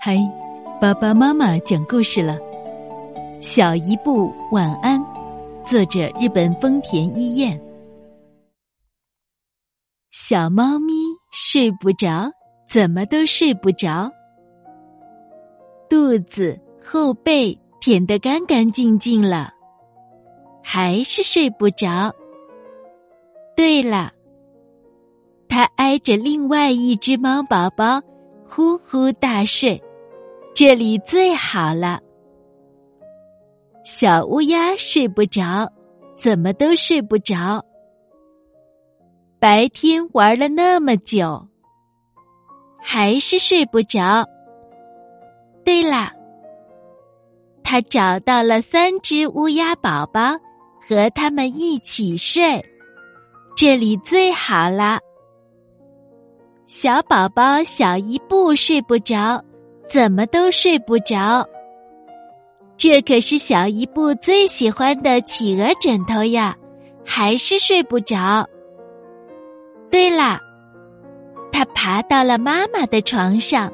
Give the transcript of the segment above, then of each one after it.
嗨，爸爸妈妈讲故事了。小一步晚安，作者日本丰田一彦。小猫咪睡不着，怎么都睡不着，肚子后背舔得干干净净了，还是睡不着。对了，它挨着另外一只猫宝宝呼呼大睡。这里最好了。小乌鸦睡不着，怎么都睡不着。白天玩了那么久，还是睡不着。对了，他找到了三只乌鸦宝宝，和他们一起睡。这里最好了。小宝宝小一步睡不着。怎么都睡不着，这可是小伊布最喜欢的企鹅枕头呀，还是睡不着。对了，他爬到了妈妈的床上，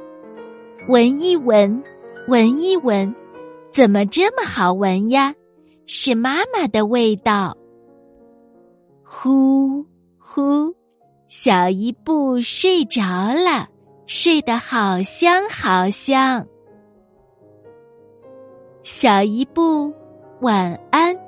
闻一闻，闻一闻，怎么这么好闻呀？是妈妈的味道。呼呼，小伊布睡着了。睡得好香好香，小一步，晚安。